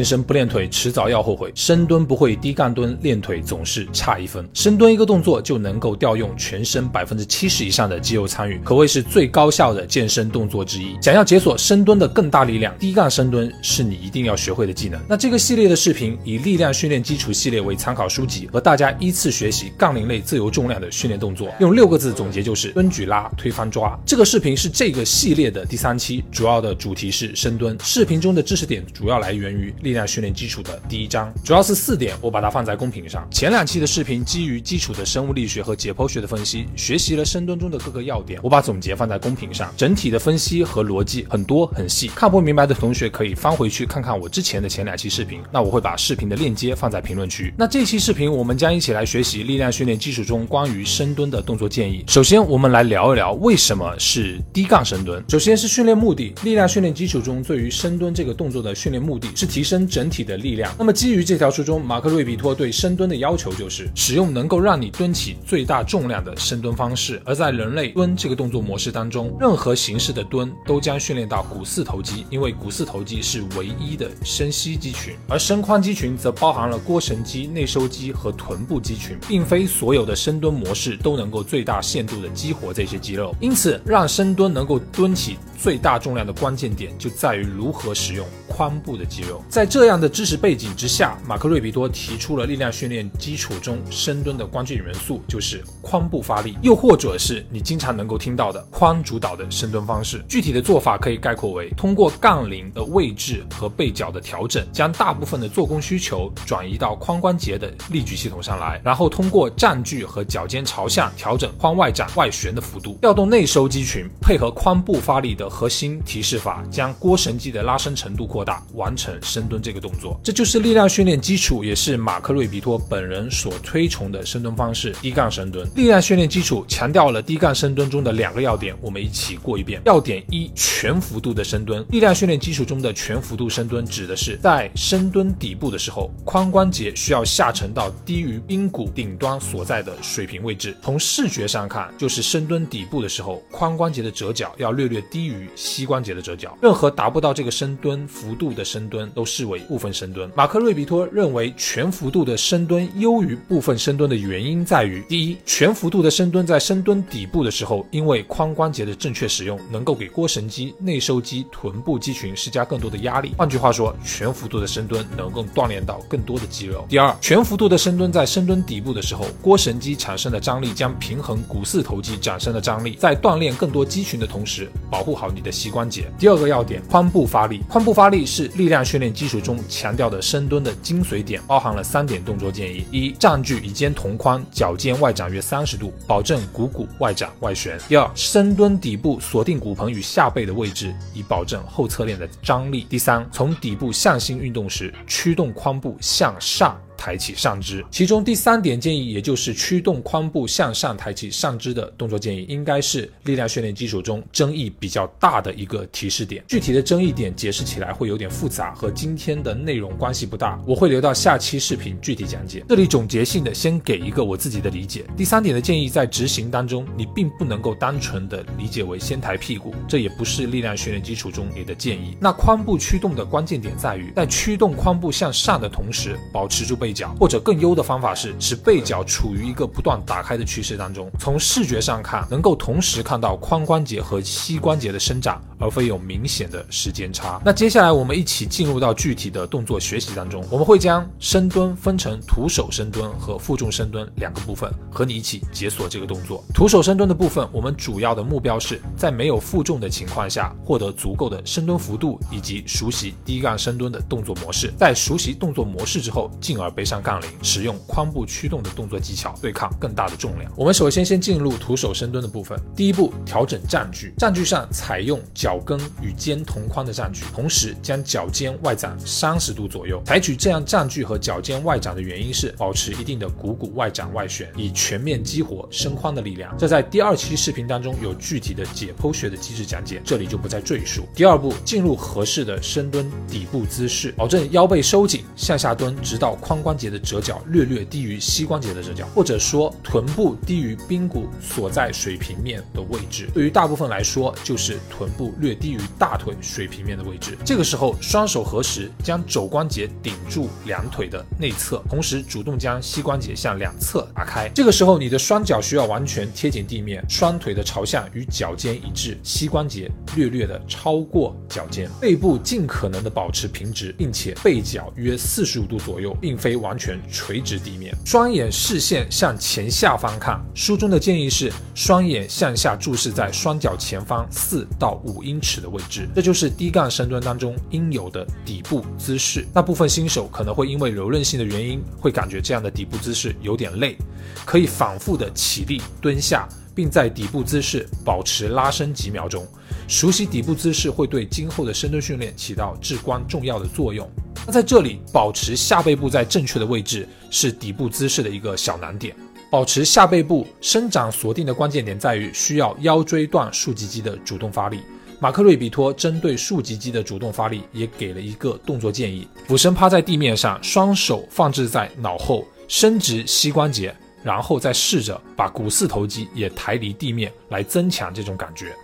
健身不练腿，迟早要后悔。深蹲不会低杠蹲，练腿总是差一分。深蹲一个动作就能够调用全身百分之七十以上的肌肉参与，可谓是最高效的健身动作之一。想要解锁深蹲的更大力量，低杠深蹲是你一定要学会的技能。那这个系列的视频以力量训练基础系列为参考书籍，和大家依次学习杠铃类自由重量的训练动作，用六个字总结就是蹲举拉推翻抓。这个视频是这个系列的第三期，主要的主题是深蹲。视频中的知识点主要来源于力量训练基础的第一章，主要是四点，我把它放在公屏上。前两期的视频基于基础的生物力学和解剖学的分析，学习了深蹲中的各个要点，我把总结放在公屏上。整体的分析和逻辑很多很细，看不明白的同学可以翻回去看看我之前的前两期视频。那我会把视频的链接放在评论区。那这期视频我们将一起来学习力量训练基础中关于深蹲的动作建议。首先，我们来聊一聊为什么是低杠深蹲。首先是训练目的，力量训练基础中对于深蹲这个动作的训练目的是提升整体的力量。那么基于这条书中，马克瑞比托对深蹲的要求就是使用能够让你蹲起最大重量的深蹲方式。而在人类蹲这个动作模式当中，任何形式的蹲都将训练到股四头肌，因为股四头肌是唯一的深吸肌群，而深髋肌群则包含了腘绳肌、内收肌和臀部肌群，并非所有的深蹲模式都能够最大限度的激活这些肌肉。因此，让深蹲能够蹲起最大重量的关键点就在于如何使用。髋部的肌肉，在这样的知识背景之下，马克瑞比多提出了力量训练基础中深蹲的关键元素，就是髋部发力，又或者是你经常能够听到的髋主导的深蹲方式。具体的做法可以概括为：通过杠铃的位置和背角的调整，将大部分的做工需求转移到髋关节的力矩系统上来，然后通过站距和脚尖朝向调整髋外展外旋的幅度，调动内收肌群，配合髋部发力的核心提示法，将腘绳肌的拉伸程度扩大。完成深蹲这个动作，这就是力量训练基础，也是马克瑞比托本人所推崇的深蹲方式——低杠深蹲。力量训练基础强调了低杠深蹲中的两个要点，我们一起过一遍。要点一：全幅度的深蹲。力量训练基础中的全幅度深蹲，指的是在深蹲底部的时候，髋关节需要下沉到低于髌骨顶端所在的水平位置。从视觉上看，就是深蹲底部的时候，髋关节的折角要略略低于膝关节的折角。任何达不到这个深蹲幅度的深蹲都视为部分深蹲。马克瑞比托认为，全幅度的深蹲优于部分深蹲的原因在于：第一，全幅度的深蹲在深蹲底部的时候，因为髋关节的正确使用，能够给腘绳肌、内收肌、臀部肌群施加更多的压力。换句话说，全幅度的深蹲能够锻炼到更多的肌肉。第二，全幅度的深蹲在深蹲底部的时候，腘绳肌产生的张力将平衡股四头肌产生的张力，在锻炼更多肌群的同时，保护好你的膝关节。第二个要点，髋部发力。髋部发力是力。量训练基础中强调的深蹲的精髓点，包含了三点动作建议：一、站距与肩同宽，脚尖外展约三十度，保证股骨外展外旋；第二，深蹲底部锁定骨盆与下背的位置，以保证后侧链的张力；第三，从底部向心运动时，驱动髋部向上。抬起上肢，其中第三点建议，也就是驱动髋部向上抬起上肢的动作建议，应该是力量训练基础中争议比较大的一个提示点。具体的争议点解释起来会有点复杂，和今天的内容关系不大，我会留到下期视频具体讲解。这里总结性的先给一个我自己的理解。第三点的建议，在执行当中，你并不能够单纯的理解为先抬屁股，这也不是力量训练基础中你的建议。那髋部驱动的关键点在于，在驱动髋部向上的同时，保持住背。背角，或者更优的方法是使背角处于一个不断打开的趋势当中。从视觉上看，能够同时看到髋关节和膝关节的伸展，而非有明显的时间差。那接下来我们一起进入到具体的动作学习当中。我们会将深蹲分成徒手深蹲和负重深蹲两个部分，和你一起解锁这个动作。徒手深蹲的部分，我们主要的目标是在没有负重的情况下，获得足够的深蹲幅度，以及熟悉低杠深蹲的动作模式。在熟悉动作模式之后，进而。背上杠铃，使用髋部驱动的动作技巧对抗更大的重量。我们首先先进入徒手深蹲的部分。第一步，调整站距。站距上采用脚跟与肩同宽的站距，同时将脚尖外展三十度左右。采取这样站距和脚尖外展的原因是保持一定的股骨外展外旋，以全面激活深髋的力量。这在第二期视频当中有具体的解剖学的机制讲解，这里就不再赘述。第二步，进入合适的深蹲底部姿势，保证腰背收紧，向下蹲，直到髋关。关节的折角略略低于膝关节的折角，或者说臀部低于髌骨所在水平面的位置。对于大部分来说，就是臀部略低于大腿水平面的位置。这个时候，双手合十，将肘关节顶住两腿的内侧，同时主动将膝关节向两侧打开。这个时候，你的双脚需要完全贴紧地面，双腿的朝向与脚尖一致，膝关节略略的超过脚尖，背部尽可能的保持平直，并且背角约四十五度左右，并非完全垂直地面。双眼视线向前下方看。书中的建议是双眼向下注视在双脚前方四到五英尺的位置，这就是低杠深蹲当中应有的底部姿势。那部分新手可能会因为柔韧性的原因，会感觉这样的底部姿势有点累，可以反复的起立蹲下，并在底部姿势保持拉伸几秒钟。熟悉底部姿势会对今后的深蹲训练起到至关重要的作用。那在这里，保持下背部在正确的位置是底部姿势的一个小难点。保持下背部生长锁定的关键点在于需要腰椎段竖脊肌的主动发力。马克瑞比托针对竖脊肌的主动发力也给了一个动作建议：俯身趴在地面上，双手放置在脑后，伸直膝关节，然后再试着把股四头肌也抬离地面，来增强这种感觉。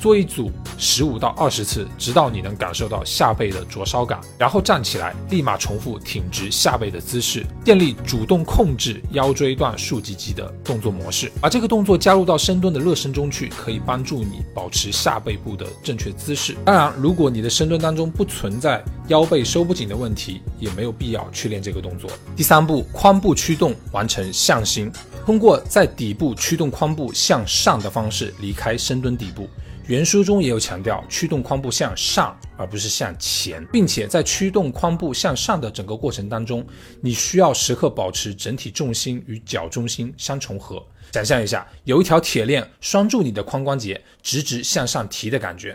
做一组十五到二十次，直到你能感受到下背的灼烧感，然后站起来，立马重复挺直下背的姿势，建立主动控制腰椎段竖脊肌的动作模式。把这个动作加入到深蹲的热身中去，可以帮助你保持下背部的正确姿势。当然，如果你的深蹲当中不存在腰背收不紧的问题，也没有必要去练这个动作。第三步，髋部驱动完成向心，通过在底部驱动髋部向上的方式离开深蹲底部。原书中也有强调，驱动髋部向上，而不是向前，并且在驱动髋部向上的整个过程当中，你需要时刻保持整体重心与脚中心相重合。想象一下，有一条铁链拴住你的髋关节，直直向上提的感觉。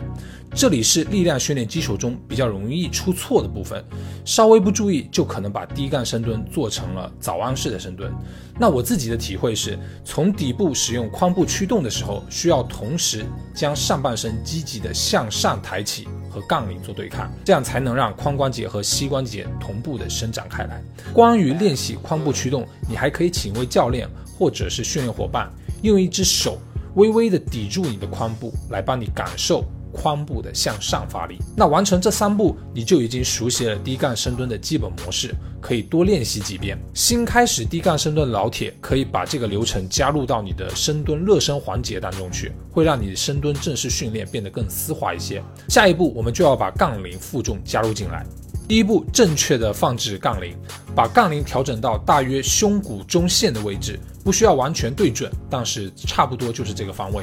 这里是力量训练基础中比较容易出错的部分，稍微不注意就可能把低杠深蹲做成了早安式的深蹲。那我自己的体会是，从底部使用髋部驱动的时候，需要同时将上半身积极的向上抬起，和杠铃做对抗，这样才能让髋关节和膝关节同步的伸展开来。关于练习髋部驱动，你还可以请一位教练。或者是训练伙伴用一只手微微的抵住你的髋部，来帮你感受髋部的向上发力。那完成这三步，你就已经熟悉了低杠深蹲的基本模式，可以多练习几遍。新开始低杠深蹲的老铁，可以把这个流程加入到你的深蹲热身环节当中去，会让你的深蹲正式训练变得更丝滑一些。下一步，我们就要把杠铃负重加入进来。第一步，正确的放置杠铃，把杠铃调整到大约胸骨中线的位置。不需要完全对准，但是差不多就是这个方位。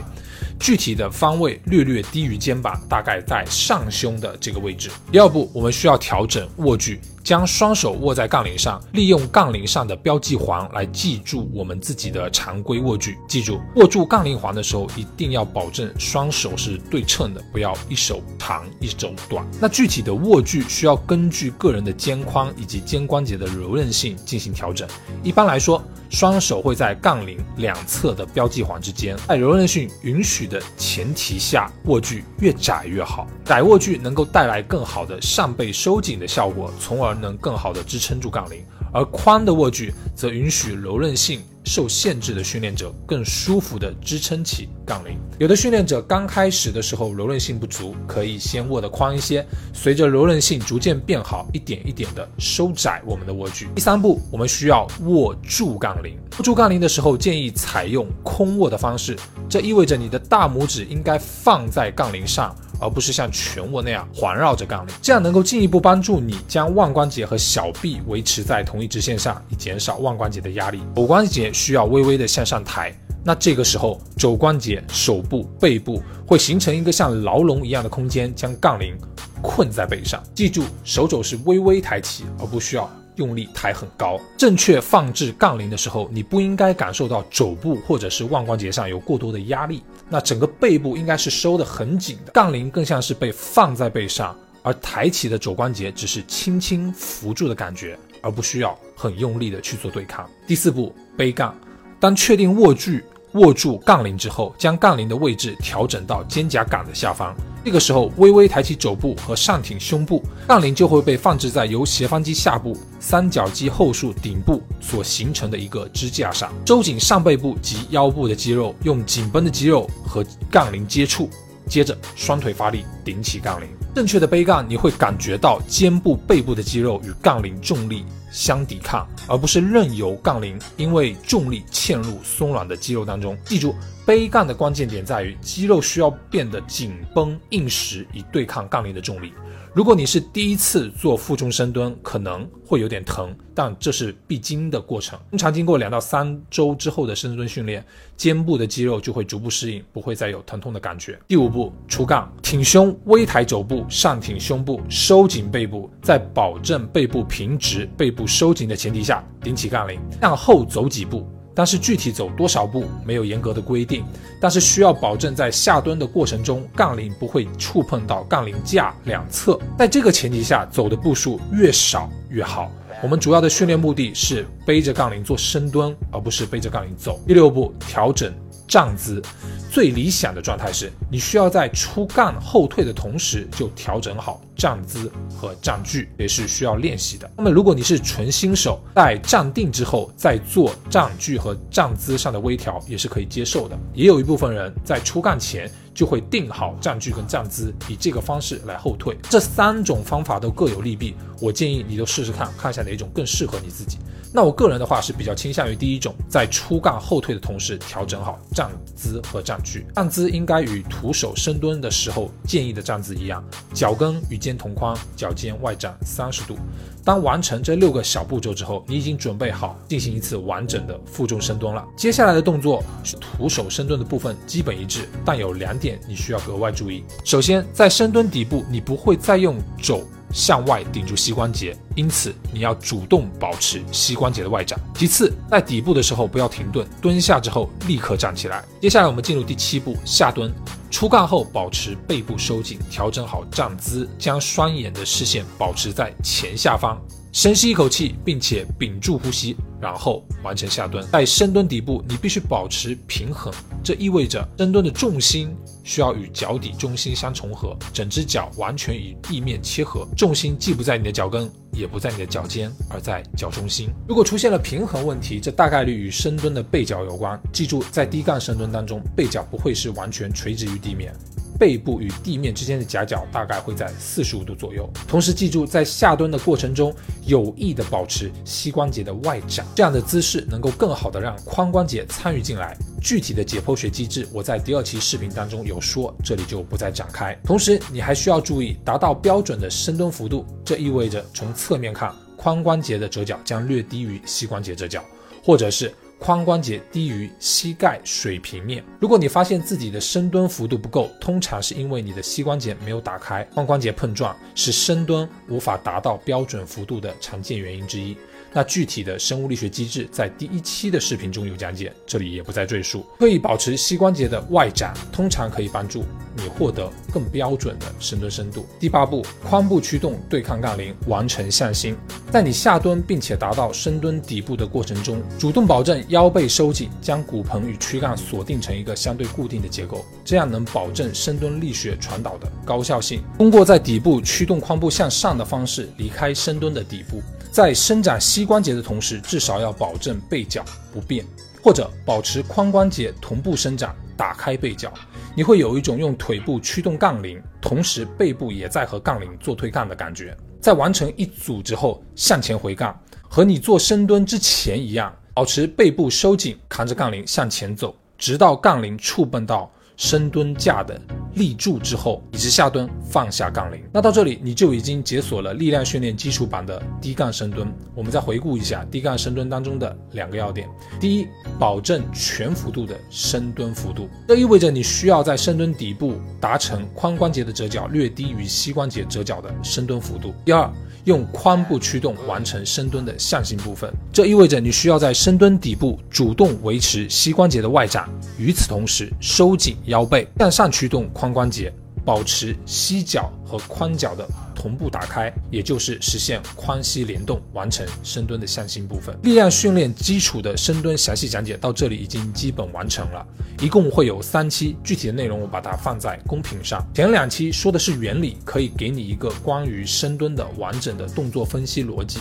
具体的方位略略低于肩膀，大概在上胸的这个位置。第二步，我们需要调整握距，将双手握在杠铃上，利用杠铃上的标记环来记住我们自己的常规握距。记住，握住杠铃环的时候，一定要保证双手是对称的，不要一手长一手短。那具体的握距需要根据个人的肩宽以及肩关节的柔韧性进行调整。一般来说，双手会在杠铃两侧的标记环之间，在柔韧性允许的前提下，握距越窄越好。窄握距能够带来更好的上背收紧的效果，从而能更好的支撑住杠铃。而宽的握距则允许柔韧性。受限制的训练者更舒服地支撑起杠铃。有的训练者刚开始的时候柔韧性不足，可以先握得宽一些，随着柔韧性逐渐变好，一点一点地收窄我们的握距。第三步，我们需要握住杠铃。握住杠铃的时候，建议采用空握的方式，这意味着你的大拇指应该放在杠铃上。而不是像全握那样环绕着杠铃，这样能够进一步帮助你将腕关节和小臂维持在同一直线上，以减少腕关节的压力。肘关节需要微微的向上抬，那这个时候肘关节、手部、背部会形成一个像牢笼一样的空间，将杠铃困在背上。记住，手肘是微微抬起，而不需要。用力抬很高，正确放置杠铃的时候，你不应该感受到肘部或者是腕关节上有过多的压力。那整个背部应该是收得很紧的，杠铃更像是被放在背上，而抬起的肘关节只是轻轻扶住的感觉，而不需要很用力的去做对抗。第四步，背杠。当确定握距握住杠铃之后，将杠铃的位置调整到肩胛杆的下方，这个时候微微抬起肘部和上挺胸部，杠铃就会被放置在由斜方肌下部、三角肌后束顶部所形成的一个支架上，收紧上背部及腰部的肌肉，用紧绷的肌肉和杠铃接触。接着双腿发力，顶起杠铃。正确的背杠，你会感觉到肩部、背部的肌肉与杠铃重力相抵抗，而不是任由杠铃因为重力嵌入松软的肌肉当中。记住，背杠的关键点在于肌肉需要变得紧绷硬实，以对抗杠铃的重力。如果你是第一次做负重深蹲，可能会有点疼，但这是必经的过程。通常经过两到三周之后的深蹲训练，肩部的肌肉就会逐步适应，不会再有疼痛的感觉。第五步，出杠，挺胸，微抬肘部，上挺胸部，收紧背部，在保证背部平直、背部收紧的前提下，顶起杠铃，向后走几步。但是具体走多少步没有严格的规定，但是需要保证在下蹲的过程中，杠铃不会触碰到杠铃架两侧。在这个前提下，走的步数越少越好。我们主要的训练目的是背着杠铃做深蹲，而不是背着杠铃走。第六步，调整站姿。最理想的状态是，你需要在出杠后退的同时就调整好站姿和站距，也是需要练习的。那么，如果你是纯新手，在站定之后再做站距和站姿上的微调，也是可以接受的。也有一部分人在出杠前就会定好站距跟站姿，以这个方式来后退。这三种方法都各有利弊，我建议你都试试看，看一下哪种更适合你自己。那我个人的话是比较倾向于第一种，在出杠后退的同时调整好站姿和站距。站姿应该与徒手深蹲的时候建议的站姿一样，脚跟与肩同宽，脚尖外展三十度。当完成这六个小步骤之后，你已经准备好进行一次完整的负重深蹲了。接下来的动作是徒手深蹲的部分基本一致，但有两点你需要格外注意。首先，在深蹲底部，你不会再用肘。向外顶住膝关节，因此你要主动保持膝关节的外展。其次，在底部的时候不要停顿，蹲下之后立刻站起来。接下来我们进入第七步下蹲，出杠后保持背部收紧，调整好站姿，将双眼的视线保持在前下方。深吸一口气，并且屏住呼吸，然后完成下蹲。在深蹲底部，你必须保持平衡，这意味着深蹲的重心需要与脚底中心相重合，整只脚完全与地面切合，重心既不在你的脚跟，也不在你的脚尖，而在脚中心。如果出现了平衡问题，这大概率与深蹲的背脚有关。记住，在低杠深蹲当中，背脚不会是完全垂直于地面。背部与地面之间的夹角大概会在四十五度左右。同时记住，在下蹲的过程中，有意的保持膝关节的外展，这样的姿势能够更好的让髋关节参与进来。具体的解剖学机制，我在第二期视频当中有说，这里就不再展开。同时，你还需要注意达到标准的深蹲幅度，这意味着从侧面看，髋关节的折角将略低于膝关节折角，或者是。髋关节低于膝盖水平面。如果你发现自己的深蹲幅度不够，通常是因为你的膝关节没有打开，髋关节碰撞是深蹲无法达到标准幅度的常见原因之一。那具体的生物力学机制在第一期的视频中有讲解，这里也不再赘述。可以保持膝关节的外展，通常可以帮助你获得更标准的深蹲深度。第八步，髋部驱动对抗杠铃，完成向心。在你下蹲并且达到深蹲底部的过程中，主动保证腰背收紧，将骨盆与躯干锁定成一个相对固定的结构，这样能保证深蹲力学传导的高效性。通过在底部驱动髋部向上的方式离开深蹲的底部。在伸展膝关节的同时，至少要保证背脚不变，或者保持髋关节同步伸展，打开背脚。你会有一种用腿部驱动杠铃，同时背部也在和杠铃做推杠的感觉。在完成一组之后，向前回杠，和你做深蹲之前一样，保持背部收紧，扛着杠铃向前走，直到杠铃触碰到。深蹲架的立柱之后，以及下蹲放下杠铃。那到这里你就已经解锁了力量训练基础版的低杠深蹲。我们再回顾一下低杠深蹲当中的两个要点：第一，保证全幅度的深蹲幅度，这意味着你需要在深蹲底部达成髋关节的折角略低于膝关节折角的深蹲幅度。第二，用髋部驱动完成深蹲的向心部分，这意味着你需要在深蹲底部主动维持膝关节的外展，与此同时收紧腰背，向上驱动髋关节，保持膝脚和髋脚的同步打开，也就是实现髋膝联动，完成深蹲的向心部分。力量训练基础的深蹲详细讲解到这里已经基本完成了，一共会有三期，具体的内容我把它放在公屏上。前两期说的是原理，可以给你一个关于深蹲的完整的动作分析逻辑。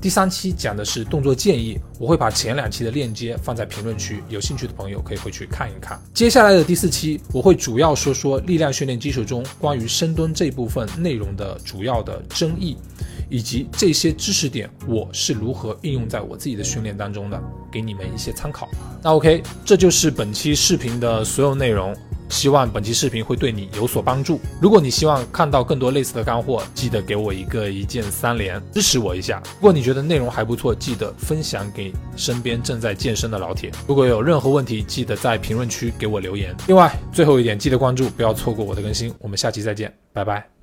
第三期讲的是动作建议，我会把前两期的链接放在评论区，有兴趣的朋友可以回去看一看。接下来的第四期，我会主要说说力量训练基础中关于深蹲这部分内容的主要的争议，以及这些知识点我是如何应用在我自己的训练当中的，给你们一些参考。那 OK，这就是本期视频的所有内容。希望本期视频会对你有所帮助。如果你希望看到更多类似的干货，记得给我一个一键三连，支持我一下。如果你觉得内容还不错，记得分享给身边正在健身的老铁。如果有任何问题，记得在评论区给我留言。另外，最后一点，记得关注，不要错过我的更新。我们下期再见，拜拜。